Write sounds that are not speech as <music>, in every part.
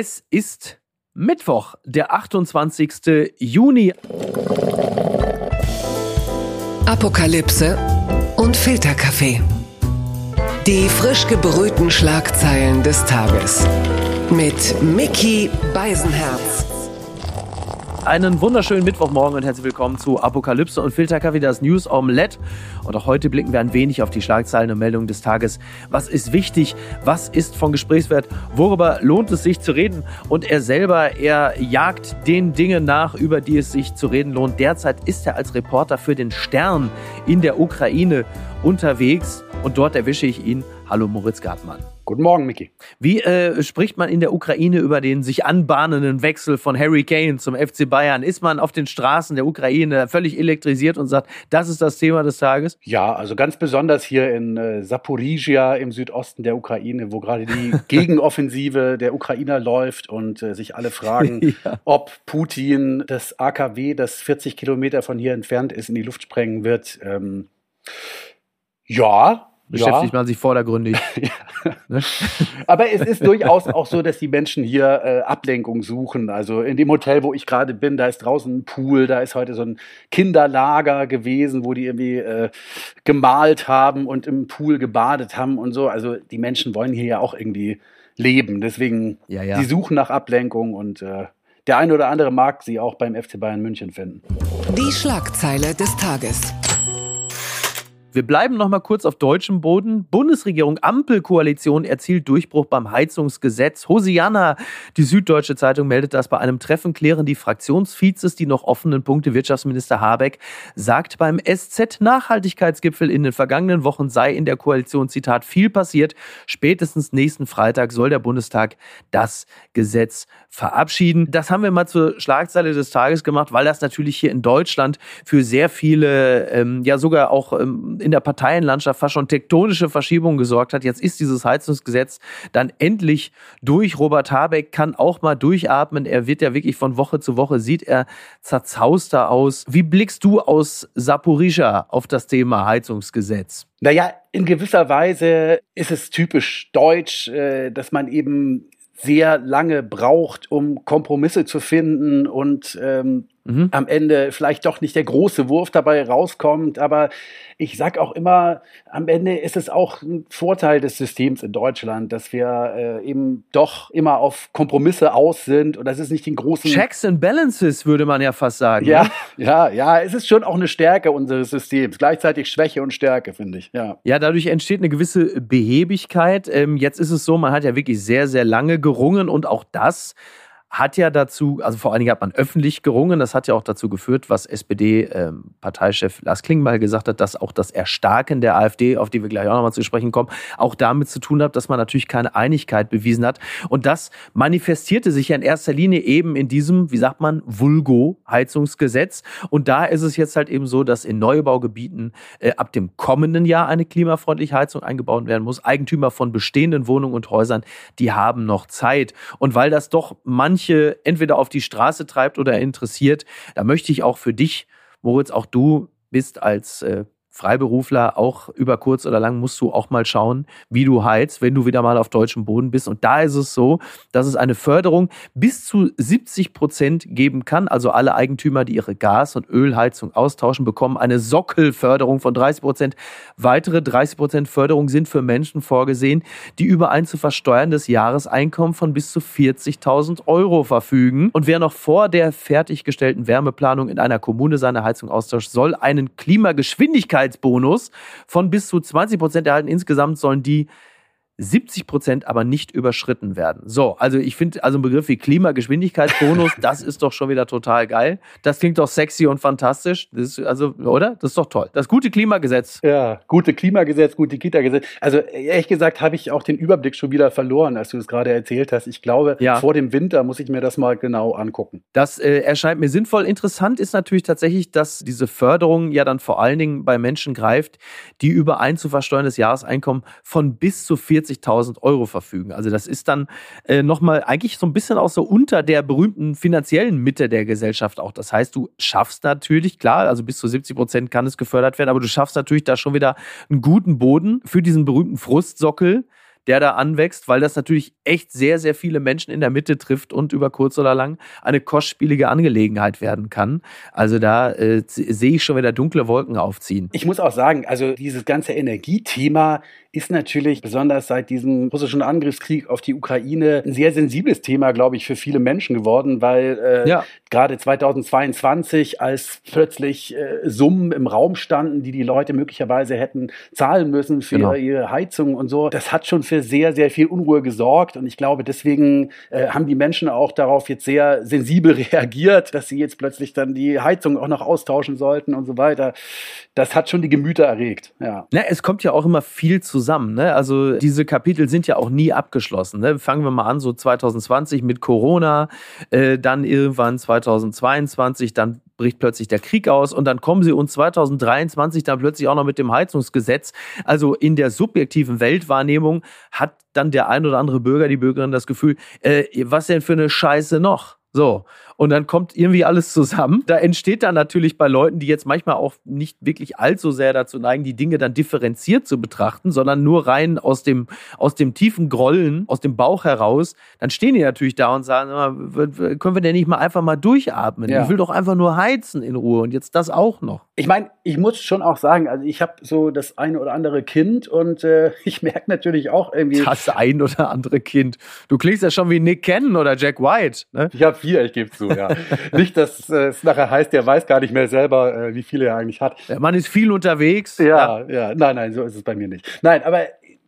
Es ist Mittwoch, der 28. Juni. Apokalypse und Filterkaffee. Die frisch gebrühten Schlagzeilen des Tages. Mit Mickey Beisenherz. Einen wunderschönen Mittwochmorgen und herzlich willkommen zu Apokalypse und Filterkaffee, das News Omelette. Und auch heute blicken wir ein wenig auf die Schlagzeilen und Meldungen des Tages. Was ist wichtig? Was ist von Gesprächswert? Worüber lohnt es sich zu reden? Und er selber, er jagt den Dingen nach, über die es sich zu reden lohnt. Derzeit ist er als Reporter für den Stern in der Ukraine unterwegs und dort erwische ich ihn. Hallo Moritz Gartmann. Guten Morgen, Micky. Wie äh, spricht man in der Ukraine über den sich anbahnenden Wechsel von Harry Kane zum FC Bayern? Ist man auf den Straßen der Ukraine völlig elektrisiert und sagt, das ist das Thema des Tages? Ja, also ganz besonders hier in äh, Saporizhia im Südosten der Ukraine, wo gerade die <laughs> Gegenoffensive der Ukrainer läuft und äh, sich alle fragen, <laughs> ja. ob Putin das AKW, das 40 Kilometer von hier entfernt ist, in die Luft sprengen wird. Ähm, ja, beschäftigt ja. man sich vordergründig. <laughs> <laughs> ne? Aber es ist durchaus auch so, dass die Menschen hier äh, Ablenkung suchen. Also in dem Hotel, wo ich gerade bin, da ist draußen ein Pool, da ist heute so ein Kinderlager gewesen, wo die irgendwie äh, gemalt haben und im Pool gebadet haben und so. Also die Menschen wollen hier ja auch irgendwie leben. Deswegen, ja, ja. die suchen nach Ablenkung und äh, der eine oder andere mag sie auch beim FC Bayern München finden. Die Schlagzeile des Tages. Wir bleiben noch mal kurz auf deutschem Boden. Bundesregierung Ampelkoalition erzielt Durchbruch beim Heizungsgesetz. Hosianna, die Süddeutsche Zeitung meldet das bei einem Treffen klären die Fraktionsvizes die noch offenen Punkte. Wirtschaftsminister Habeck sagt beim SZ-Nachhaltigkeitsgipfel in den vergangenen Wochen sei in der Koalition, Zitat, viel passiert. Spätestens nächsten Freitag soll der Bundestag das Gesetz verabschieden. Das haben wir mal zur Schlagzeile des Tages gemacht, weil das natürlich hier in Deutschland für sehr viele, ähm, ja sogar auch ähm, in der Parteienlandschaft fast schon tektonische Verschiebungen gesorgt hat. Jetzt ist dieses Heizungsgesetz dann endlich durch. Robert Habeck kann auch mal durchatmen. Er wird ja wirklich von Woche zu Woche, sieht er zerzauster aus. Wie blickst du aus Saporizhia auf das Thema Heizungsgesetz? Naja, in gewisser Weise ist es typisch deutsch, äh, dass man eben sehr lange braucht, um Kompromisse zu finden und ähm, mhm. am Ende vielleicht doch nicht der große Wurf dabei rauskommt. Aber ich sag auch immer, am Ende ist es auch ein Vorteil des Systems in Deutschland, dass wir äh, eben doch immer auf Kompromisse aus sind und das ist nicht den großen Checks and Balances würde man ja fast sagen. Ja, ne? ja, ja. Es ist schon auch eine Stärke unseres Systems, gleichzeitig Schwäche und Stärke, finde ich. Ja. Ja, dadurch entsteht eine gewisse Behebigkeit. Ähm, jetzt ist es so, man hat ja wirklich sehr, sehr lange gerungen und auch das hat ja dazu, also vor allen Dingen hat man öffentlich gerungen, das hat ja auch dazu geführt, was SPD-Parteichef ähm, Lars Klingbeil gesagt hat, dass auch das Erstarken der AfD, auf die wir gleich auch nochmal zu sprechen kommen, auch damit zu tun hat, dass man natürlich keine Einigkeit bewiesen hat. Und das manifestierte sich ja in erster Linie eben in diesem, wie sagt man, Vulgo-Heizungsgesetz. Und da ist es jetzt halt eben so, dass in Neubaugebieten äh, ab dem kommenden Jahr eine klimafreundliche Heizung eingebaut werden muss. Eigentümer von bestehenden Wohnungen und Häusern, die haben noch Zeit. Und weil das doch manche manche entweder auf die Straße treibt oder interessiert. Da möchte ich auch für dich, Moritz, auch du bist als äh, Freiberufler auch über kurz oder lang musst du auch mal schauen, wie du heizt, wenn du wieder mal auf deutschem Boden bist. Und da ist es so, dass es eine Förderung bis zu 70 Prozent geben kann. Also alle Eigentümer, die ihre Gas- und Ölheizung austauschen, bekommen eine Sockelförderung von 30 Prozent. Weitere 30 Prozent Förderung sind für Menschen vorgesehen, die über ein zu versteuerndes Jahreseinkommen von bis zu 40.000 Euro verfügen. Und wer noch vor der fertiggestellten Wärmeplanung in einer Kommune seine Heizung austauscht, soll einen Klimageschwindigkeit Sicherheitsbonus von bis zu 20 Prozent erhalten. Insgesamt sollen die 70 Prozent aber nicht überschritten werden. So, also ich finde, also ein Begriff wie Klimageschwindigkeitsbonus, <laughs> das ist doch schon wieder total geil. Das klingt doch sexy und fantastisch. Das ist, also, oder? Das ist doch toll. Das gute Klimagesetz. Ja, gute Klimagesetz, gute Kita-Gesetz. Also ehrlich gesagt habe ich auch den Überblick schon wieder verloren, als du es gerade erzählt hast. Ich glaube, ja. vor dem Winter muss ich mir das mal genau angucken. Das äh, erscheint mir sinnvoll. Interessant ist natürlich tatsächlich, dass diese Förderung ja dann vor allen Dingen bei Menschen greift, die über ein zu versteuerndes Jahreseinkommen von bis zu 40 40.000 Euro verfügen. Also das ist dann äh, nochmal eigentlich so ein bisschen auch so unter der berühmten finanziellen Mitte der Gesellschaft auch. Das heißt, du schaffst natürlich, klar, also bis zu 70 Prozent kann es gefördert werden, aber du schaffst natürlich da schon wieder einen guten Boden für diesen berühmten Frustsockel der da anwächst, weil das natürlich echt sehr, sehr viele Menschen in der Mitte trifft und über kurz oder lang eine kostspielige Angelegenheit werden kann. Also da äh, sehe ich schon wieder dunkle Wolken aufziehen. Ich muss auch sagen, also dieses ganze Energiethema ist natürlich besonders seit diesem russischen Angriffskrieg auf die Ukraine ein sehr sensibles Thema, glaube ich, für viele Menschen geworden, weil äh, ja. gerade 2022, als plötzlich äh, Summen im Raum standen, die die Leute möglicherweise hätten zahlen müssen für genau. ihre Heizung und so, das hat schon für sehr, sehr viel Unruhe gesorgt. Und ich glaube, deswegen äh, haben die Menschen auch darauf jetzt sehr sensibel <laughs> reagiert, dass sie jetzt plötzlich dann die Heizung auch noch austauschen sollten und so weiter. Das hat schon die Gemüter erregt. Ja. Na, es kommt ja auch immer viel zusammen zusammen. Ne? Also diese Kapitel sind ja auch nie abgeschlossen. Ne? Fangen wir mal an, so 2020 mit Corona, äh, dann irgendwann 2022, dann bricht plötzlich der Krieg aus und dann kommen sie uns 2023 dann plötzlich auch noch mit dem Heizungsgesetz. Also in der subjektiven Weltwahrnehmung hat dann der ein oder andere Bürger, die Bürgerin das Gefühl, äh, was denn für eine Scheiße noch? So. Und dann kommt irgendwie alles zusammen. Da entsteht dann natürlich bei Leuten, die jetzt manchmal auch nicht wirklich allzu sehr dazu neigen, die Dinge dann differenziert zu betrachten, sondern nur rein aus dem, aus dem tiefen Grollen, aus dem Bauch heraus, dann stehen die natürlich da und sagen, können wir denn nicht mal einfach mal durchatmen? Ja. Ich will doch einfach nur heizen in Ruhe und jetzt das auch noch. Ich meine, ich muss schon auch sagen, also ich habe so das eine oder andere Kind und äh, <laughs> ich merke natürlich auch irgendwie. Das ein oder andere Kind. Du klingst ja schon wie Nick Cannon oder Jack White. Ne? Ich habe vier, ich gebe zu ja. Nicht, dass äh, es nachher heißt, der weiß gar nicht mehr selber, äh, wie viele er eigentlich hat. Der Mann ist viel unterwegs. Ja, ja, ja. Nein, nein, so ist es bei mir nicht. Nein, aber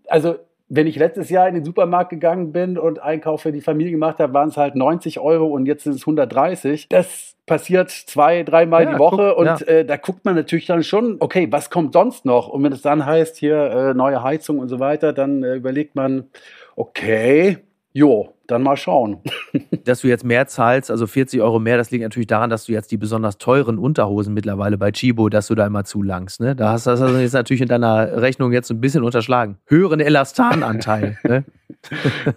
also wenn ich letztes Jahr in den Supermarkt gegangen bin und Einkauf für die Familie gemacht habe, waren es halt 90 Euro und jetzt sind es 130. Das passiert zwei, dreimal ja, die Woche guck, und ja. äh, da guckt man natürlich dann schon, okay, was kommt sonst noch? Und wenn es dann heißt, hier äh, neue Heizung und so weiter, dann äh, überlegt man, okay, jo, dann mal schauen. <laughs> dass du jetzt mehr zahlst, also 40 Euro mehr, das liegt natürlich daran, dass du jetzt die besonders teuren Unterhosen mittlerweile bei Chibo, dass du da immer zulangst. Ne? Da hast du das also jetzt natürlich in deiner Rechnung jetzt ein bisschen unterschlagen. Höheren Elastananteil. <laughs> ne?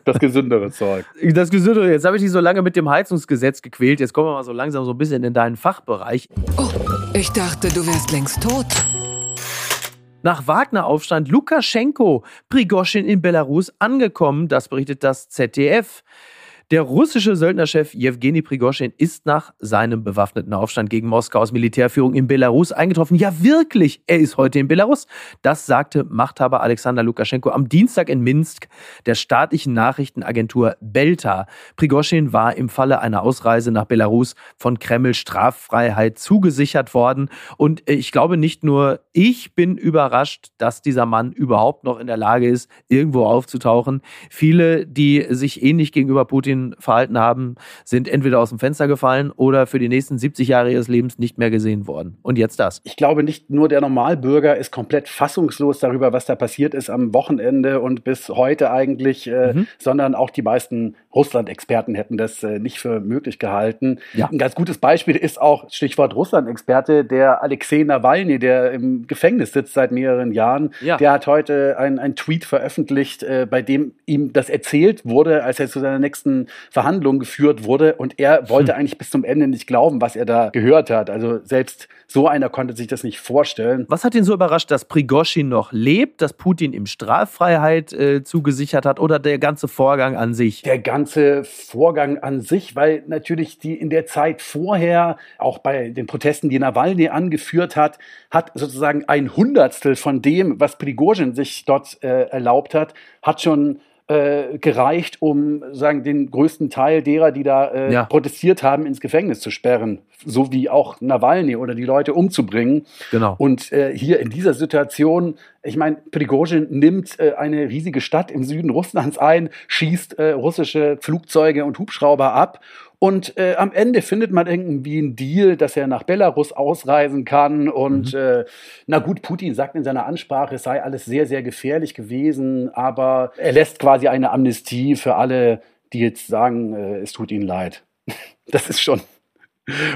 Das gesündere Zeug. Das gesündere. Jetzt habe ich dich so lange mit dem Heizungsgesetz gequält. Jetzt kommen wir mal so langsam so ein bisschen in deinen Fachbereich. Oh, ich dachte, du wärst längst tot. Nach Wagner-Aufstand Lukaschenko, Prigoschin in Belarus angekommen. Das berichtet das ZDF. Der russische Söldnerchef Jewgeni Prigoschin ist nach seinem bewaffneten Aufstand gegen Moskaus Militärführung in Belarus eingetroffen. Ja, wirklich, er ist heute in Belarus. Das sagte Machthaber Alexander Lukaschenko am Dienstag in Minsk der staatlichen Nachrichtenagentur Belta. Prigoschin war im Falle einer Ausreise nach Belarus von Kreml Straffreiheit zugesichert worden. Und ich glaube, nicht nur ich bin überrascht, dass dieser Mann überhaupt noch in der Lage ist, irgendwo aufzutauchen. Viele, die sich ähnlich gegenüber Putin verhalten haben, sind entweder aus dem Fenster gefallen oder für die nächsten 70 Jahre ihres Lebens nicht mehr gesehen worden. Und jetzt das. Ich glaube, nicht nur der Normalbürger ist komplett fassungslos darüber, was da passiert ist am Wochenende und bis heute eigentlich, äh, mhm. sondern auch die meisten Russland-Experten hätten das äh, nicht für möglich gehalten. Ja. Ein ganz gutes Beispiel ist auch, Stichwort Russland-Experte, der Alexei Nawalny, der im Gefängnis sitzt seit mehreren Jahren. Ja. Der hat heute einen Tweet veröffentlicht, äh, bei dem ihm das erzählt wurde, als er zu seiner nächsten Verhandlung geführt wurde. Und er wollte hm. eigentlich bis zum Ende nicht glauben, was er da gehört hat. Also selbst so einer konnte sich das nicht vorstellen. Was hat ihn so überrascht, dass Prigoschin noch lebt, dass Putin ihm Straffreiheit äh, zugesichert hat oder der ganze Vorgang an sich? Der ganze Vorgang an sich, weil natürlich die in der Zeit vorher, auch bei den Protesten, die Nawalny angeführt hat, hat sozusagen ein Hundertstel von dem, was Prigozhin sich dort äh, erlaubt hat, hat schon äh, gereicht, um sagen den größten Teil derer, die da äh, ja. protestiert haben, ins Gefängnis zu sperren, so wie auch Nawalny oder die Leute umzubringen. Genau. Und äh, hier in dieser Situation, ich meine, Prigozhin nimmt äh, eine riesige Stadt im Süden Russlands ein, schießt äh, russische Flugzeuge und Hubschrauber ab und äh, am Ende findet man irgendwie einen Deal, dass er nach Belarus ausreisen kann. Und mhm. äh, na gut, Putin sagt in seiner Ansprache, es sei alles sehr, sehr gefährlich gewesen, aber er lässt quasi eine Amnestie für alle, die jetzt sagen, äh, es tut ihnen leid. <laughs> Das ist schon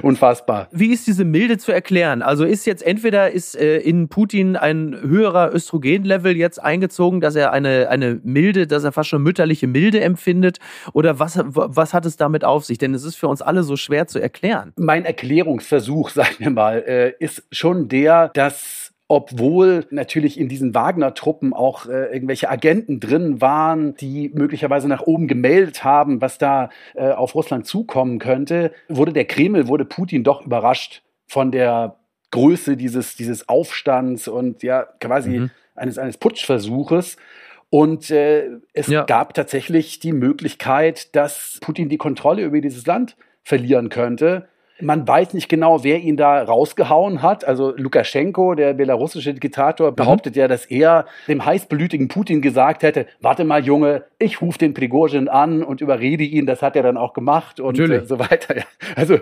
Unfassbar. Wie ist diese Milde zu erklären? Also ist jetzt entweder ist äh, in Putin ein höherer Östrogenlevel jetzt eingezogen, dass er eine, eine milde, dass er fast schon mütterliche Milde empfindet? Oder was, was hat es damit auf sich? Denn es ist für uns alle so schwer zu erklären. Mein Erklärungsversuch, <laughs> sagen wir mal, äh, ist schon der, dass obwohl natürlich in diesen Wagner-Truppen auch äh, irgendwelche Agenten drin waren, die möglicherweise nach oben gemeldet haben, was da äh, auf Russland zukommen könnte, wurde der Kreml, wurde Putin doch überrascht von der Größe dieses, dieses Aufstands und ja quasi mhm. eines, eines Putschversuches. Und äh, es ja. gab tatsächlich die Möglichkeit, dass Putin die Kontrolle über dieses Land verlieren könnte. Man weiß nicht genau, wer ihn da rausgehauen hat. Also Lukaschenko, der belarussische Diktator, mhm. behauptet mhm. ja, dass er dem heißblütigen Putin gesagt hätte, warte mal Junge, ich rufe den Prigozhin an und überrede ihn. Das hat er dann auch gemacht und äh, so weiter. <laughs> Also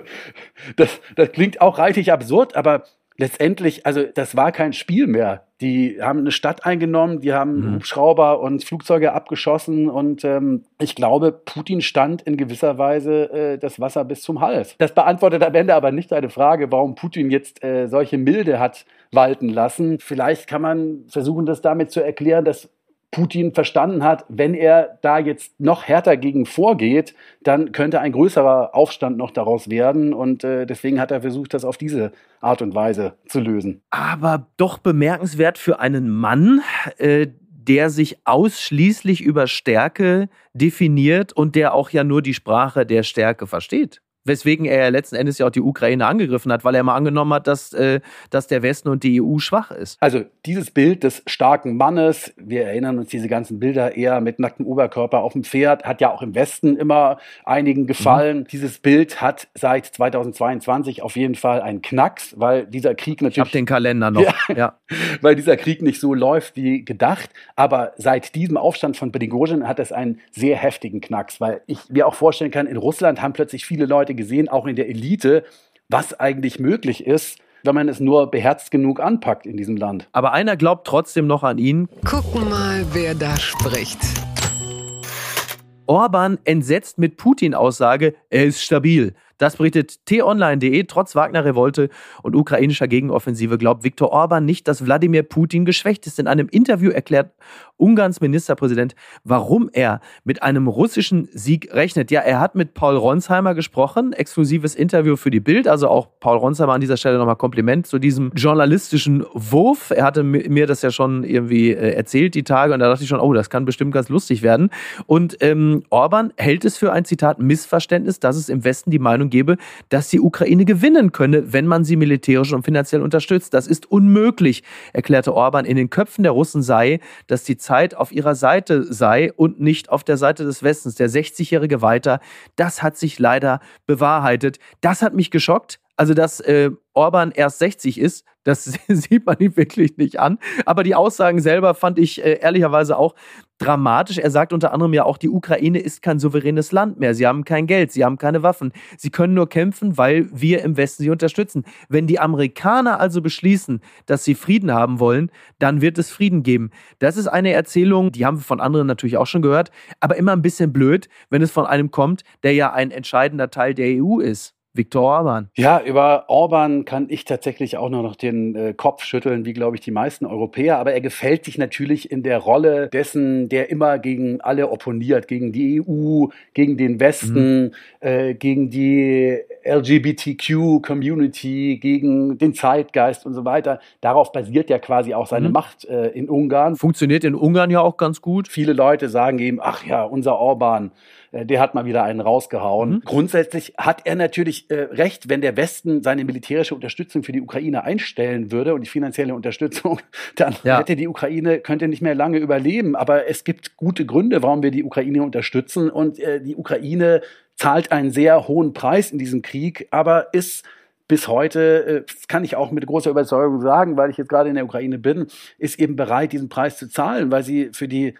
das, das klingt auch reichlich absurd, aber letztendlich, also das war kein Spiel mehr. Die haben eine Stadt eingenommen, die haben mhm. Hubschrauber und Flugzeuge abgeschossen und ähm, ich glaube, Putin stand in gewisser Weise äh, das Wasser bis zum Hals. Das beantwortet am Ende aber nicht deine Frage, warum Putin jetzt äh, solche Milde hat walten lassen. Vielleicht kann man versuchen, das damit zu erklären, dass Putin verstanden hat, wenn er da jetzt noch härter gegen vorgeht, dann könnte ein größerer Aufstand noch daraus werden. Und äh, deswegen hat er versucht, das auf diese Art und Weise zu lösen. Aber doch bemerkenswert für einen Mann, äh, der sich ausschließlich über Stärke definiert und der auch ja nur die Sprache der Stärke versteht weswegen er ja letzten Endes ja auch die Ukraine angegriffen hat, weil er mal angenommen hat, dass, äh, dass der Westen und die EU schwach ist. Also dieses Bild des starken Mannes, wir erinnern uns diese ganzen Bilder eher mit nacktem Oberkörper auf dem Pferd, hat ja auch im Westen immer einigen gefallen. Mhm. Dieses Bild hat seit 2022 auf jeden Fall einen Knacks, weil dieser Krieg natürlich. Ich hab den Kalender noch. <laughs> Ja, ja. Weil dieser Krieg nicht so läuft wie gedacht. Aber seit diesem Aufstand von Prigozhin hat es einen sehr heftigen Knacks, weil ich mir auch vorstellen kann, in Russland haben plötzlich viele Leute gesehen, auch in der Elite, was eigentlich möglich ist, wenn man es nur beherzt genug anpackt in diesem Land. Aber einer glaubt trotzdem noch an ihn. Gucken mal, wer da spricht. Orban entsetzt mit Putin-Aussage, er ist stabil. Das berichtet t-online.de. Trotz Wagner-Revolte und ukrainischer Gegenoffensive glaubt Viktor Orban nicht, dass Wladimir Putin geschwächt ist. In einem Interview erklärt Ungarns Ministerpräsident, warum er mit einem russischen Sieg rechnet. Ja, er hat mit Paul Ronsheimer gesprochen, exklusives Interview für die Bild. Also auch Paul Ronsheimer an dieser Stelle nochmal Kompliment zu diesem journalistischen Wurf. Er hatte mir das ja schon irgendwie äh, erzählt, die Tage, und da dachte ich schon, oh, das kann bestimmt ganz lustig werden. Und ähm, Orban hält es für ein Zitat Missverständnis, dass es im Westen die Meinung Meinung gebe, dass die Ukraine gewinnen könne, wenn man sie militärisch und finanziell unterstützt. Das ist unmöglich, erklärte Orban. In den Köpfen der Russen sei, dass die Zeit auf ihrer Seite sei und nicht auf der Seite des Westens. Der 60-Jährige weiter, das hat sich leider bewahrheitet. Das hat mich geschockt. Also, dass äh, Orban erst 60 ist, das <laughs> sieht man ihm wirklich nicht an. Aber die Aussagen selber fand ich äh, ehrlicherweise auch dramatisch. Er sagt unter anderem ja auch, die Ukraine ist kein souveränes Land mehr. Sie haben kein Geld, sie haben keine Waffen. Sie können nur kämpfen, weil wir im Westen sie unterstützen. Wenn die Amerikaner also beschließen, dass sie Frieden haben wollen, dann wird es Frieden geben. Das ist eine Erzählung, die haben wir von anderen natürlich auch schon gehört, aber immer ein bisschen blöd, wenn es von einem kommt, der ja ein entscheidender Teil der EU ist. Viktor Orban. Ja, über Orban kann ich tatsächlich auch nur noch den äh, Kopf schütteln, wie glaube ich die meisten Europäer. Aber er gefällt sich natürlich in der Rolle dessen, der immer gegen alle opponiert, gegen die EU, gegen den Westen, mhm. äh, gegen die LGBTQ-Community, gegen den Zeitgeist und so weiter. Darauf basiert ja quasi auch seine mhm. Macht äh, in Ungarn. Funktioniert in Ungarn ja auch ganz gut. Viele Leute sagen ihm, ach ja, unser Orban äh, der hat mal wieder einen rausgehauen. Mhm. Grundsätzlich hat er natürlich äh, recht, wenn der Westen seine militärische Unterstützung für die Ukraine einstellen würde und die finanzielle Unterstützung, <laughs> dann ja. hätte die Ukraine, könnte nicht mehr lange überleben. Aber es gibt gute Gründe, warum wir die Ukraine unterstützen und äh, die Ukraine zahlt einen sehr hohen Preis in diesem Krieg, aber ist bis heute, äh, das kann ich auch mit großer Überzeugung sagen, weil ich jetzt gerade in der Ukraine bin, ist eben bereit, diesen Preis zu zahlen, weil sie für die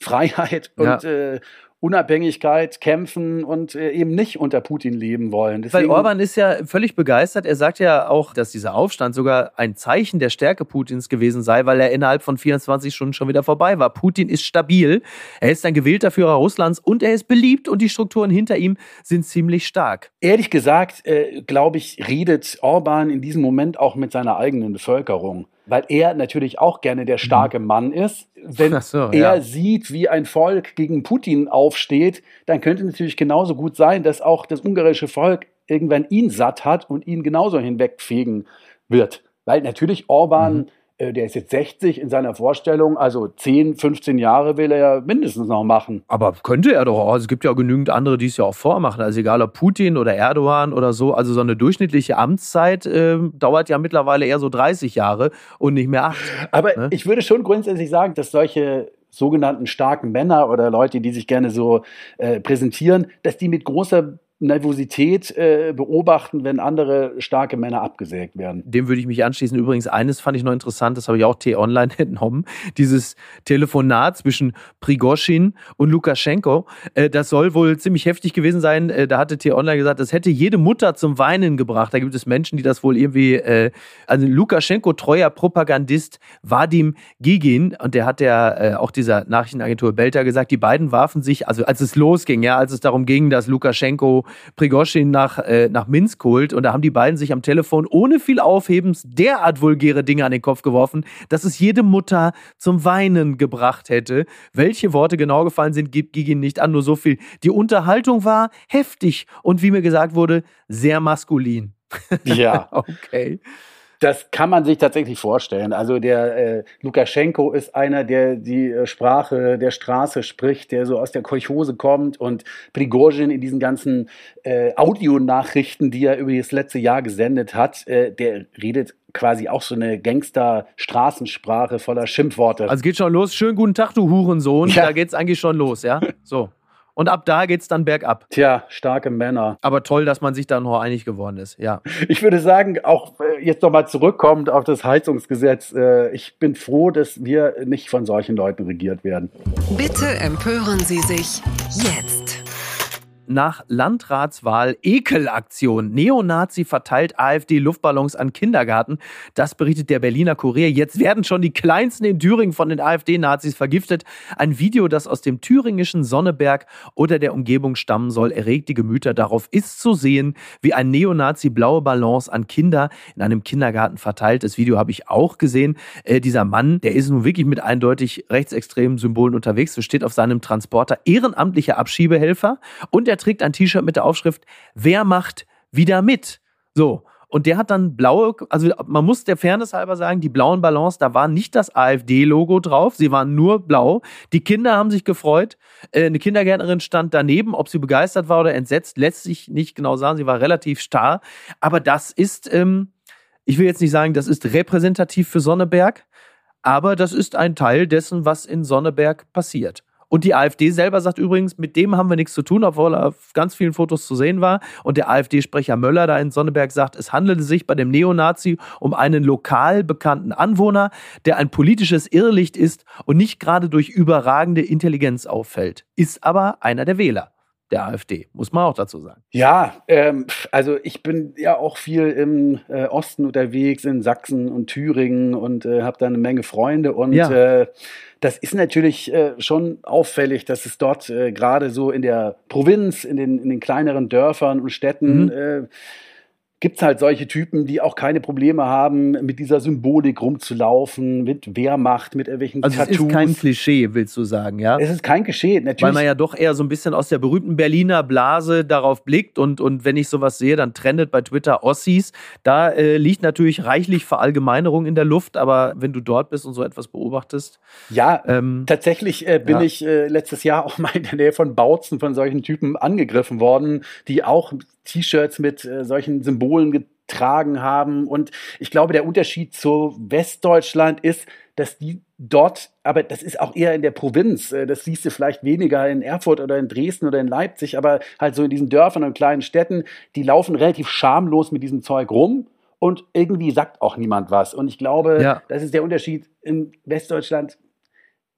Freiheit und ja. äh, Unabhängigkeit kämpfen und äh, eben nicht unter Putin leben wollen. Deswegen Weil Orban ist ja völlig begeistert. Er sagt ja auch, dass dieser Aufstand sogar ein Zeichen der Stärke Putins gewesen sei, weil er innerhalb von 24 Stunden schon wieder vorbei war. Putin ist stabil, er ist ein gewählter Führer Russlands und er ist beliebt und die Strukturen hinter ihm sind ziemlich stark. Ehrlich gesagt, äh, glaube ich, redet Orban in diesem Moment auch mit seiner eigenen Bevölkerung weil er natürlich auch gerne der starke mhm. Mann ist. Wenn so, er ja. sieht, wie ein Volk gegen Putin aufsteht, dann könnte natürlich genauso gut sein, dass auch das ungarische Volk irgendwann ihn satt hat und ihn genauso hinwegfegen wird. Weil natürlich Orban mhm. Äh, der ist jetzt 60 in seiner Vorstellung, also 10, 15 Jahre will er ja mindestens noch machen. Aber könnte er doch auch. Also es gibt ja auch genügend andere, die es ja auch vormachen. Also egal ob Putin oder Erdogan oder so. Also so eine durchschnittliche Amtszeit äh, dauert ja mittlerweile eher so 30 Jahre und nicht mehr acht. Aber ne? ich würde schon grundsätzlich sagen, dass solche sogenannten starken Männer oder Leute, die sich gerne so äh, präsentieren, dass die mit großer Nervosität äh, beobachten, wenn andere starke Männer abgesägt werden. Dem würde ich mich anschließen. Übrigens, eines fand ich noch interessant, das habe ich auch T-Online <laughs> entnommen. Dieses Telefonat zwischen Prigoschin und Lukaschenko, äh, das soll wohl ziemlich heftig gewesen sein. Äh, da hatte T-Online gesagt, das hätte jede Mutter zum Weinen gebracht. Da gibt es Menschen, die das wohl irgendwie, äh, also Lukaschenko treuer Propagandist Vadim Gigin, und der hat ja äh, auch dieser Nachrichtenagentur Belter gesagt, die beiden warfen sich, also als es losging, ja, als es darum ging, dass Lukaschenko Prigoschin nach, äh, nach Minsk holt. Und da haben die beiden sich am Telefon ohne viel Aufhebens derart vulgäre Dinge an den Kopf geworfen, dass es jede Mutter zum Weinen gebracht hätte. Welche Worte genau gefallen sind, gibt Gigi nicht an, nur so viel. Die Unterhaltung war heftig und wie mir gesagt wurde, sehr maskulin. Ja. <laughs> okay. Das kann man sich tatsächlich vorstellen. Also der äh, Lukaschenko ist einer, der die äh, Sprache der Straße spricht, der so aus der Kolchose kommt und Prigozhin in diesen ganzen äh, Audionachrichten, die er über das letzte Jahr gesendet hat, äh, der redet quasi auch so eine Gangster-Straßensprache voller Schimpfworte. Also geht schon los. Schönen guten Tag, du Hurensohn. Ja. Da geht's eigentlich schon los, ja? So. Und ab da geht es dann bergab. Tja, starke Männer. Aber toll, dass man sich da noch einig geworden ist, ja. Ich würde sagen, auch äh, jetzt nochmal zurückkommend auf das Heizungsgesetz, äh, ich bin froh, dass wir nicht von solchen Leuten regiert werden. Bitte empören Sie sich jetzt nach Landratswahl Ekelaktion. Neonazi verteilt AfD Luftballons an Kindergarten. Das berichtet der Berliner Kurier. Jetzt werden schon die Kleinsten in Thüringen von den AfD-Nazis vergiftet. Ein Video, das aus dem thüringischen Sonneberg oder der Umgebung stammen soll, erregt die Gemüter. Darauf ist zu sehen, wie ein Neonazi blaue Ballons an Kinder in einem Kindergarten verteilt. Das Video habe ich auch gesehen. Äh, dieser Mann, der ist nun wirklich mit eindeutig rechtsextremen Symbolen unterwegs. So steht auf seinem Transporter ehrenamtlicher Abschiebehelfer und er er trägt ein T-Shirt mit der Aufschrift, wer macht wieder mit? So. Und der hat dann blaue, also man muss der Fairness halber sagen, die blauen Ballons, da war nicht das AfD-Logo drauf, sie waren nur blau. Die Kinder haben sich gefreut. Äh, eine Kindergärtnerin stand daneben, ob sie begeistert war oder entsetzt, lässt sich nicht genau sagen. Sie war relativ starr. Aber das ist, ähm, ich will jetzt nicht sagen, das ist repräsentativ für Sonneberg, aber das ist ein Teil dessen, was in Sonneberg passiert. Und die AfD selber sagt übrigens, mit dem haben wir nichts zu tun, obwohl er auf ganz vielen Fotos zu sehen war. Und der AfD-Sprecher Möller da in Sonneberg sagt, es handelte sich bei dem Neonazi um einen lokal bekannten Anwohner, der ein politisches Irrlicht ist und nicht gerade durch überragende Intelligenz auffällt, ist aber einer der Wähler der AfD, muss man auch dazu sagen. Ja, ähm, also ich bin ja auch viel im äh, Osten unterwegs, in Sachsen und Thüringen und äh, habe da eine Menge Freunde und ja. äh, das ist natürlich äh, schon auffällig, dass es dort äh, gerade so in der Provinz, in den, in den kleineren Dörfern und Städten mhm. äh, gibt es halt solche Typen, die auch keine Probleme haben, mit dieser Symbolik rumzulaufen, mit Wehrmacht, mit irgendwelchen also Tattoos. Es ist kein Klischee, willst du sagen, ja? Es ist kein Klischee, natürlich. Weil man ja doch eher so ein bisschen aus der berühmten Berliner Blase darauf blickt und, und wenn ich sowas sehe, dann trendet bei Twitter Ossis. Da äh, liegt natürlich reichlich Verallgemeinerung in der Luft, aber wenn du dort bist und so etwas beobachtest. Ja, ähm, tatsächlich äh, bin ja. ich äh, letztes Jahr <laughs> auch mal in der Nähe von Bautzen von solchen Typen angegriffen worden, die auch T-Shirts mit äh, solchen Symbolen getragen haben. Und ich glaube, der Unterschied zu Westdeutschland ist, dass die dort, aber das ist auch eher in der Provinz, äh, das siehst du vielleicht weniger in Erfurt oder in Dresden oder in Leipzig, aber halt so in diesen Dörfern und kleinen Städten, die laufen relativ schamlos mit diesem Zeug rum und irgendwie sagt auch niemand was. Und ich glaube, ja. das ist der Unterschied. In Westdeutschland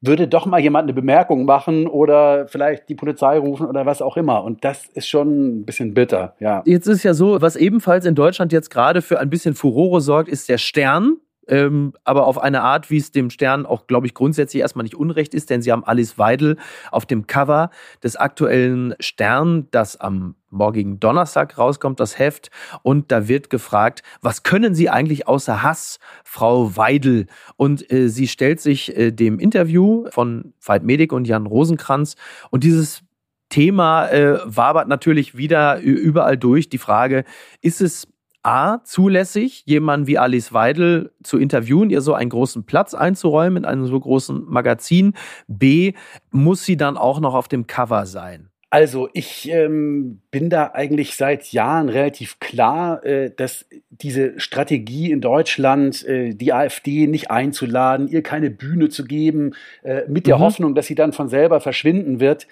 würde doch mal jemand eine Bemerkung machen oder vielleicht die Polizei rufen oder was auch immer. Und das ist schon ein bisschen bitter, ja. Jetzt ist ja so, was ebenfalls in Deutschland jetzt gerade für ein bisschen Furore sorgt, ist der Stern ähm, aber auf eine Art, wie es dem Stern auch, glaube ich, grundsätzlich erstmal nicht unrecht ist, denn sie haben Alice Weidel auf dem Cover des aktuellen Stern, das am morgigen Donnerstag rauskommt, das Heft, und da wird gefragt, was können Sie eigentlich außer Hass, Frau Weidel? Und äh, sie stellt sich äh, dem Interview von Veit Medik und Jan Rosenkranz und dieses Thema äh, wabert natürlich wieder überall durch. Die Frage, ist es A, zulässig, jemanden wie Alice Weidel zu interviewen, ihr so einen großen Platz einzuräumen in einem so großen Magazin? B, muss sie dann auch noch auf dem Cover sein? Also ich ähm, bin da eigentlich seit Jahren relativ klar, äh, dass diese Strategie in Deutschland, äh, die AfD nicht einzuladen, ihr keine Bühne zu geben, äh, mit der mhm. Hoffnung, dass sie dann von selber verschwinden wird,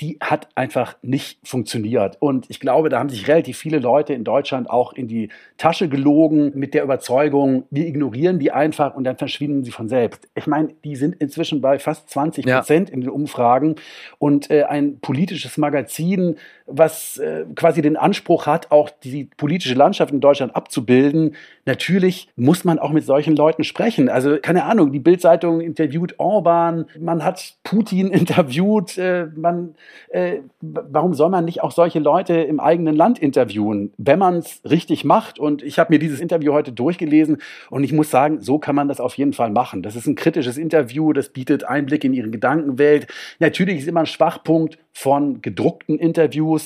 die hat einfach nicht funktioniert. Und ich glaube, da haben sich relativ viele Leute in Deutschland auch in die Tasche gelogen mit der Überzeugung, wir ignorieren die einfach und dann verschwinden sie von selbst. Ich meine, die sind inzwischen bei fast 20 Prozent ja. in den Umfragen und äh, ein politisches Magazin, was äh, quasi den Anspruch hat, auch die politische Landschaft in Deutschland abzubilden. Natürlich muss man auch mit solchen Leuten sprechen. Also keine Ahnung, die Bildzeitung interviewt Orban, man hat Putin <laughs> interviewt, äh, man äh, warum soll man nicht auch solche Leute im eigenen Land interviewen, wenn man es richtig macht? Und ich habe mir dieses Interview heute durchgelesen und ich muss sagen, so kann man das auf jeden Fall machen. Das ist ein kritisches Interview, das bietet Einblick in ihre Gedankenwelt. Natürlich ist immer ein Schwachpunkt von gedruckten Interviews,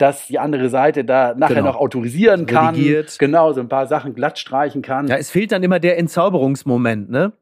dass die andere Seite da nachher genau. noch autorisieren kann. Redigiert. Genau, so ein paar Sachen glatt streichen kann. Ja, es fehlt dann immer der Entzauberungsmoment, ne?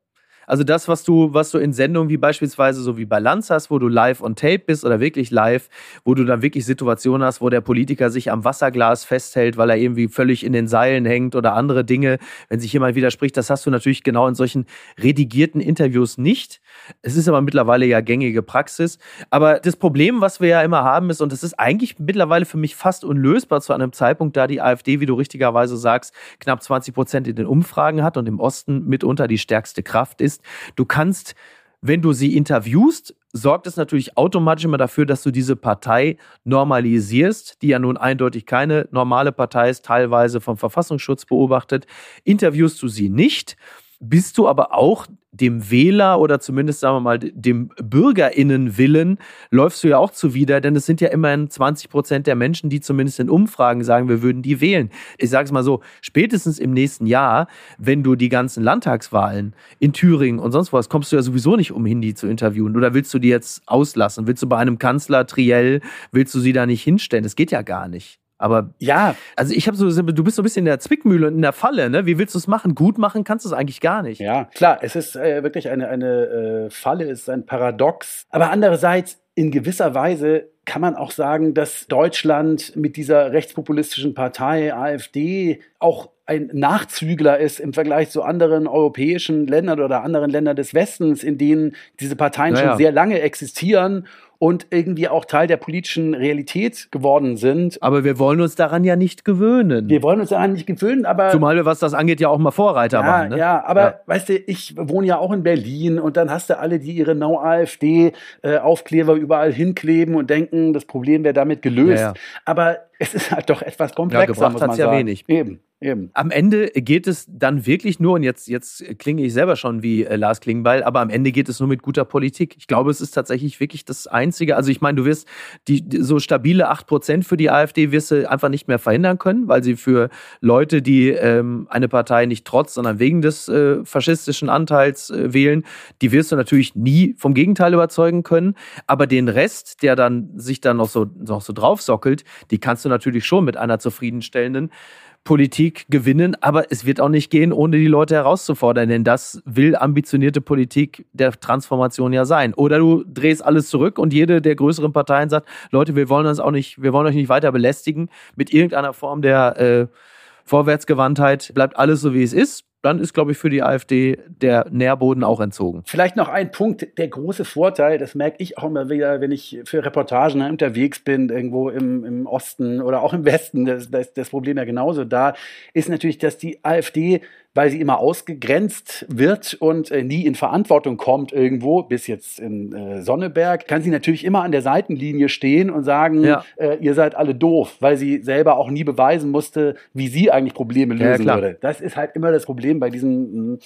Also das, was du, was du in Sendungen wie beispielsweise so wie Lanz hast, wo du live on tape bist oder wirklich live, wo du dann wirklich Situationen hast, wo der Politiker sich am Wasserglas festhält, weil er irgendwie völlig in den Seilen hängt oder andere Dinge, wenn sich jemand widerspricht, das hast du natürlich genau in solchen redigierten Interviews nicht. Es ist aber mittlerweile ja gängige Praxis. Aber das Problem, was wir ja immer haben, ist, und das ist eigentlich mittlerweile für mich fast unlösbar zu einem Zeitpunkt, da die AfD, wie du richtigerweise sagst, knapp 20 Prozent in den Umfragen hat und im Osten mitunter die stärkste Kraft ist. Du kannst, wenn du sie interviewst, sorgt es natürlich automatisch immer dafür, dass du diese Partei normalisierst, die ja nun eindeutig keine normale Partei ist, teilweise vom Verfassungsschutz beobachtet. Interviewst du sie nicht, bist du aber auch dem Wähler oder zumindest sagen wir mal dem Bürgerinnenwillen läufst du ja auch zuwider, denn es sind ja immerhin 20 Prozent der Menschen, die zumindest in Umfragen sagen, wir würden die wählen. Ich sage es mal so, spätestens im nächsten Jahr, wenn du die ganzen Landtagswahlen in Thüringen und sonst was, kommst du ja sowieso nicht umhin, die zu interviewen. Oder willst du die jetzt auslassen? Willst du bei einem Kanzler Triell, willst du sie da nicht hinstellen? Das geht ja gar nicht. Aber ja, also ich habe so, du bist so ein bisschen in der Zwickmühle und in der Falle, ne? Wie willst du es machen? Gut machen kannst du es eigentlich gar nicht. Ja, klar, es ist äh, wirklich eine, eine äh, Falle, es ist ein Paradox. Aber andererseits, in gewisser Weise kann man auch sagen, dass Deutschland mit dieser rechtspopulistischen Partei AfD auch ein Nachzügler ist im Vergleich zu anderen europäischen Ländern oder anderen Ländern des Westens, in denen diese Parteien naja. schon sehr lange existieren und irgendwie auch Teil der politischen Realität geworden sind. Aber wir wollen uns daran ja nicht gewöhnen. Wir wollen uns daran nicht gewöhnen, aber. Zumal wir, was das angeht, ja auch mal Vorreiter ja, waren. Ne? Ja, aber ja. weißt du, ich wohne ja auch in Berlin und dann hast du alle, die ihre No-AfD-Aufkleber äh, überall hinkleben und denken, das Problem wäre damit gelöst. Ja, aber es ist halt doch etwas komplexer. Ja, gebracht hat es ja wenig. Eben. Eben. Am Ende geht es dann wirklich nur, und jetzt, jetzt klinge ich selber schon wie äh, Lars Klingbeil, aber am Ende geht es nur mit guter Politik. Ich glaube, es ist tatsächlich wirklich das Einzige. Also ich meine, du wirst die, so stabile 8% für die AfD wirst du einfach nicht mehr verhindern können, weil sie für Leute, die ähm, eine Partei nicht trotz, sondern wegen des äh, faschistischen Anteils äh, wählen, die wirst du natürlich nie vom Gegenteil überzeugen können. Aber den Rest, der dann sich dann noch so, noch so draufsockelt, die kannst du natürlich schon mit einer zufriedenstellenden Politik gewinnen, aber es wird auch nicht gehen, ohne die Leute herauszufordern, denn das will ambitionierte Politik der Transformation ja sein. Oder du drehst alles zurück und jede der größeren Parteien sagt, Leute, wir wollen uns auch nicht, wir wollen euch nicht weiter belästigen mit irgendeiner Form der äh, Vorwärtsgewandtheit, bleibt alles so wie es ist dann ist, glaube ich, für die AfD der Nährboden auch entzogen. Vielleicht noch ein Punkt, der große Vorteil, das merke ich auch immer wieder, wenn ich für Reportagen unterwegs bin, irgendwo im, im Osten oder auch im Westen, das, das, das Problem ja genauso da, ist natürlich, dass die AfD weil sie immer ausgegrenzt wird und äh, nie in Verantwortung kommt irgendwo, bis jetzt in äh, Sonneberg, kann sie natürlich immer an der Seitenlinie stehen und sagen, ja. äh, ihr seid alle doof, weil sie selber auch nie beweisen musste, wie sie eigentlich Probleme lösen ja, würde. Das ist halt immer das Problem bei diesen mh,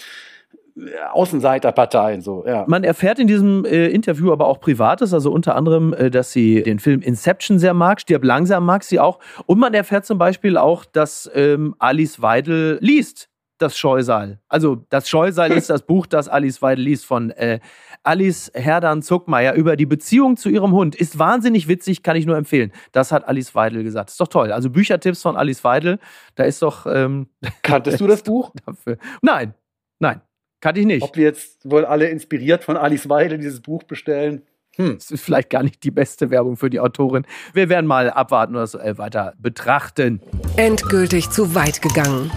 hm, Außenseiterparteien so. Ja. Man erfährt in diesem äh, Interview aber auch Privates, also unter anderem, äh, dass sie den Film Inception sehr mag, Stirb langsam mag sie auch. Und man erfährt zum Beispiel auch, dass ähm, Alice Weidel liest das Scheusal. Also das Scheusal ist das Buch, das Alice Weidel liest von äh, Alice Herdan Zuckmeier über die Beziehung zu ihrem Hund. Ist wahnsinnig witzig, kann ich nur empfehlen. Das hat Alice Weidel gesagt. Ist doch toll. Also Büchertipps von Alice Weidel, da ist doch... Ähm, <laughs> Kanntest du das Buch? Dafür. Nein, nein, kannte ich nicht. Ob wir jetzt wohl alle inspiriert von Alice Weidel dieses Buch bestellen? Hm. Das ist vielleicht gar nicht die beste Werbung für die Autorin. Wir werden mal abwarten und das äh, weiter betrachten. Endgültig zu weit gegangen.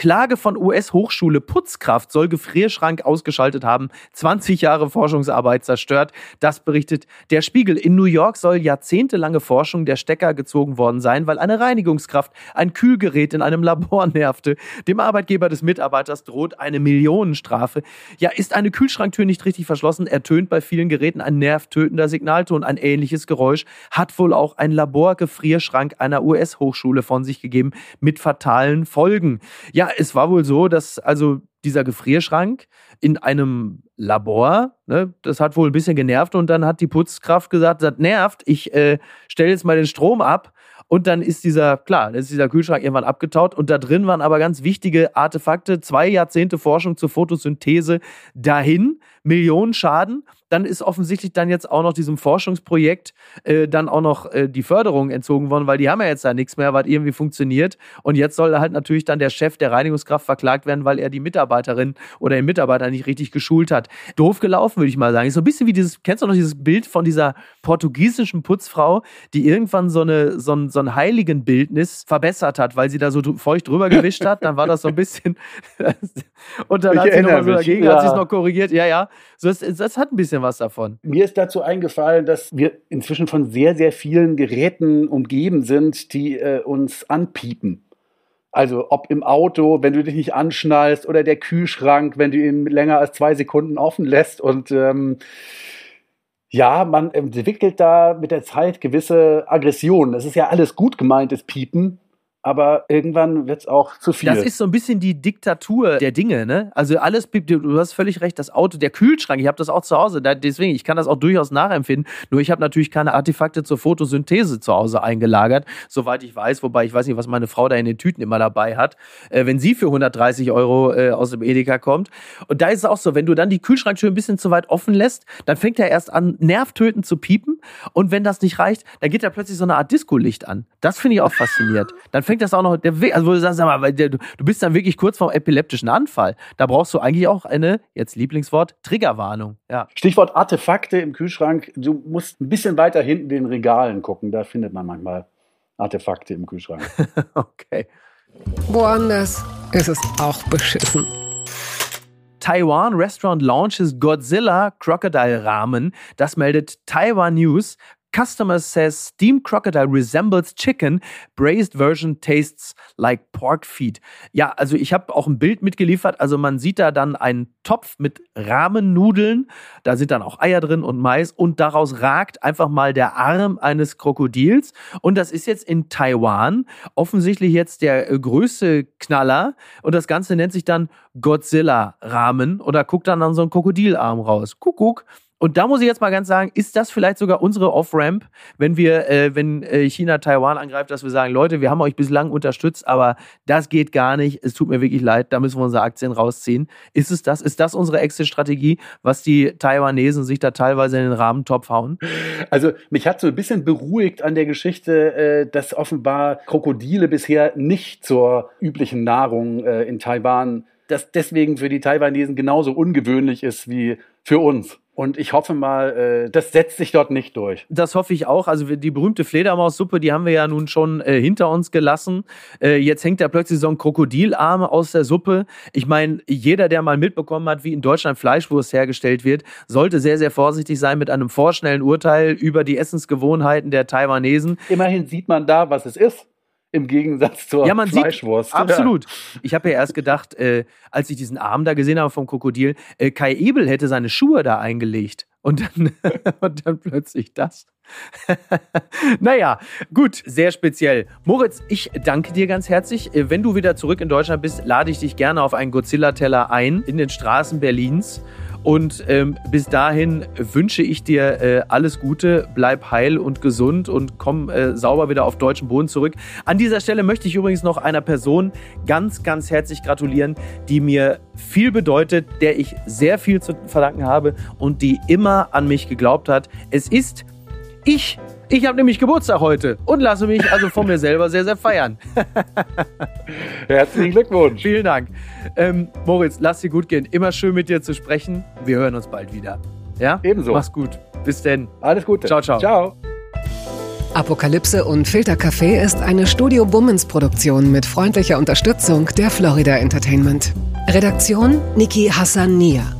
Klage von US-Hochschule Putzkraft soll Gefrierschrank ausgeschaltet haben. 20 Jahre Forschungsarbeit zerstört. Das berichtet der Spiegel. In New York soll jahrzehntelange Forschung der Stecker gezogen worden sein, weil eine Reinigungskraft ein Kühlgerät in einem Labor <laughs> nervte. Dem Arbeitgeber des Mitarbeiters droht eine Millionenstrafe. Ja, ist eine Kühlschranktür nicht richtig verschlossen, ertönt bei vielen Geräten ein nervtötender Signalton. Ein ähnliches Geräusch hat wohl auch ein Laborgefrierschrank einer US-Hochschule von sich gegeben mit fatalen Folgen. Ja, es war wohl so, dass also dieser Gefrierschrank in einem Labor, ne, das hat wohl ein bisschen genervt und dann hat die Putzkraft gesagt, das nervt, ich äh, stelle jetzt mal den Strom ab. Und dann ist dieser, klar, dann ist dieser Kühlschrank irgendwann abgetaut und da drin waren aber ganz wichtige Artefakte, zwei Jahrzehnte Forschung zur Photosynthese dahin, Millionen Schaden dann ist offensichtlich dann jetzt auch noch diesem Forschungsprojekt äh, dann auch noch äh, die Förderung entzogen worden, weil die haben ja jetzt da nichts mehr, was irgendwie funktioniert. Und jetzt soll halt natürlich dann der Chef der Reinigungskraft verklagt werden, weil er die Mitarbeiterin oder den Mitarbeiter nicht richtig geschult hat. Doof gelaufen, würde ich mal sagen. Ist so ein bisschen wie dieses, kennst du noch dieses Bild von dieser portugiesischen Putzfrau, die irgendwann so, eine, so, ein, so ein Heiligenbildnis verbessert hat, weil sie da so feucht drüber gewischt hat. Dann war das so ein bisschen. <laughs> und dann ich hat sie nochmal so dagegen, ja. hat sie es noch korrigiert. Ja, ja. So, das, das hat ein bisschen bisschen was davon. Mir ist dazu eingefallen, dass wir inzwischen von sehr, sehr vielen Geräten umgeben sind, die äh, uns anpiepen. Also ob im Auto, wenn du dich nicht anschnallst, oder der Kühlschrank, wenn du ihn länger als zwei Sekunden offen lässt. Und ähm, ja, man entwickelt da mit der Zeit gewisse Aggressionen. Das ist ja alles gut gemeintes Piepen, aber irgendwann wird es auch zu viel. Das ist so ein bisschen die Diktatur der Dinge, ne? Also alles, du hast völlig recht, das Auto, der Kühlschrank, ich habe das auch zu Hause, deswegen, ich kann das auch durchaus nachempfinden, nur ich habe natürlich keine Artefakte zur Photosynthese zu Hause eingelagert, soweit ich weiß, wobei ich weiß nicht, was meine Frau da in den Tüten immer dabei hat, äh, wenn sie für 130 Euro äh, aus dem Edeka kommt. Und da ist es auch so, wenn du dann die Kühlschranktür ein bisschen zu weit offen lässt, dann fängt er erst an, nervtötend zu piepen und wenn das nicht reicht, dann geht da plötzlich so eine Art Disco-Licht an. Das finde ich auch faszinierend. Dann fängt das auch noch, der, also wo du sagst, sag mal, du bist dann wirklich kurz vorm epileptischen Anfall. Da brauchst du eigentlich auch eine, jetzt Lieblingswort, Triggerwarnung. Ja. Stichwort Artefakte im Kühlschrank. Du musst ein bisschen weiter hinten den Regalen gucken. Da findet man manchmal Artefakte im Kühlschrank. <laughs> okay. Woanders ist es auch beschissen. Taiwan Restaurant launches Godzilla Crocodile Ramen. Das meldet Taiwan News. Customer says steamed crocodile resembles chicken, braised version tastes like pork feet. Ja, also ich habe auch ein Bild mitgeliefert. Also man sieht da dann einen Topf mit Rahmennudeln. Da sind dann auch Eier drin und Mais und daraus ragt einfach mal der Arm eines Krokodils. Und das ist jetzt in Taiwan offensichtlich jetzt der äh, größte Knaller. Und das Ganze nennt sich dann Godzilla Rahmen oder guckt dann an so einen Krokodilarm raus. Kuckuck. Und da muss ich jetzt mal ganz sagen, ist das vielleicht sogar unsere Off-Ramp, wenn wir, äh, wenn äh, China Taiwan angreift, dass wir sagen, Leute, wir haben euch bislang unterstützt, aber das geht gar nicht. Es tut mir wirklich leid, da müssen wir unsere Aktien rausziehen. Ist es das? Ist das unsere Exit-Strategie, was die Taiwanesen sich da teilweise in den Rahmentopf hauen? Also mich hat so ein bisschen beruhigt an der Geschichte, äh, dass offenbar Krokodile bisher nicht zur üblichen Nahrung äh, in Taiwan, dass deswegen für die Taiwanesen genauso ungewöhnlich ist wie für uns. Und ich hoffe mal, äh, das setzt sich dort nicht durch. Das hoffe ich auch. Also die berühmte Fledermaussuppe, die haben wir ja nun schon äh, hinter uns gelassen. Äh, jetzt hängt da plötzlich so ein Krokodilarm aus der Suppe. Ich meine, jeder, der mal mitbekommen hat, wie in Deutschland Fleischwurst hergestellt wird, sollte sehr, sehr vorsichtig sein mit einem vorschnellen Urteil über die Essensgewohnheiten der Taiwanesen. Immerhin sieht man da, was es ist im Gegensatz zur ja, man Fleischwurst. Sieht, absolut. Ich habe ja erst gedacht, äh, als ich diesen Arm da gesehen habe vom Krokodil, äh, Kai Ebel hätte seine Schuhe da eingelegt. Und dann, <laughs> und dann plötzlich das. <laughs> naja, gut, sehr speziell. Moritz, ich danke dir ganz herzlich. Äh, wenn du wieder zurück in Deutschland bist, lade ich dich gerne auf einen Godzilla-Teller ein in den Straßen Berlins. Und ähm, bis dahin wünsche ich dir äh, alles Gute, bleib heil und gesund und komm äh, sauber wieder auf deutschen Boden zurück. An dieser Stelle möchte ich übrigens noch einer Person ganz, ganz herzlich gratulieren, die mir viel bedeutet, der ich sehr viel zu verdanken habe und die immer an mich geglaubt hat. Es ist ich. Ich habe nämlich Geburtstag heute und lasse mich also von mir selber sehr, sehr feiern. <laughs> Herzlichen Glückwunsch. Vielen Dank. Ähm, Moritz, lass dir gut gehen. Immer schön mit dir zu sprechen. Wir hören uns bald wieder. Ja? Ebenso. Mach's gut. Bis denn. Alles Gute. Ciao, ciao. Ciao. Apokalypse und Filtercafé ist eine Studio Bummens Produktion mit freundlicher Unterstützung der Florida Entertainment. Redaktion Niki Hassania.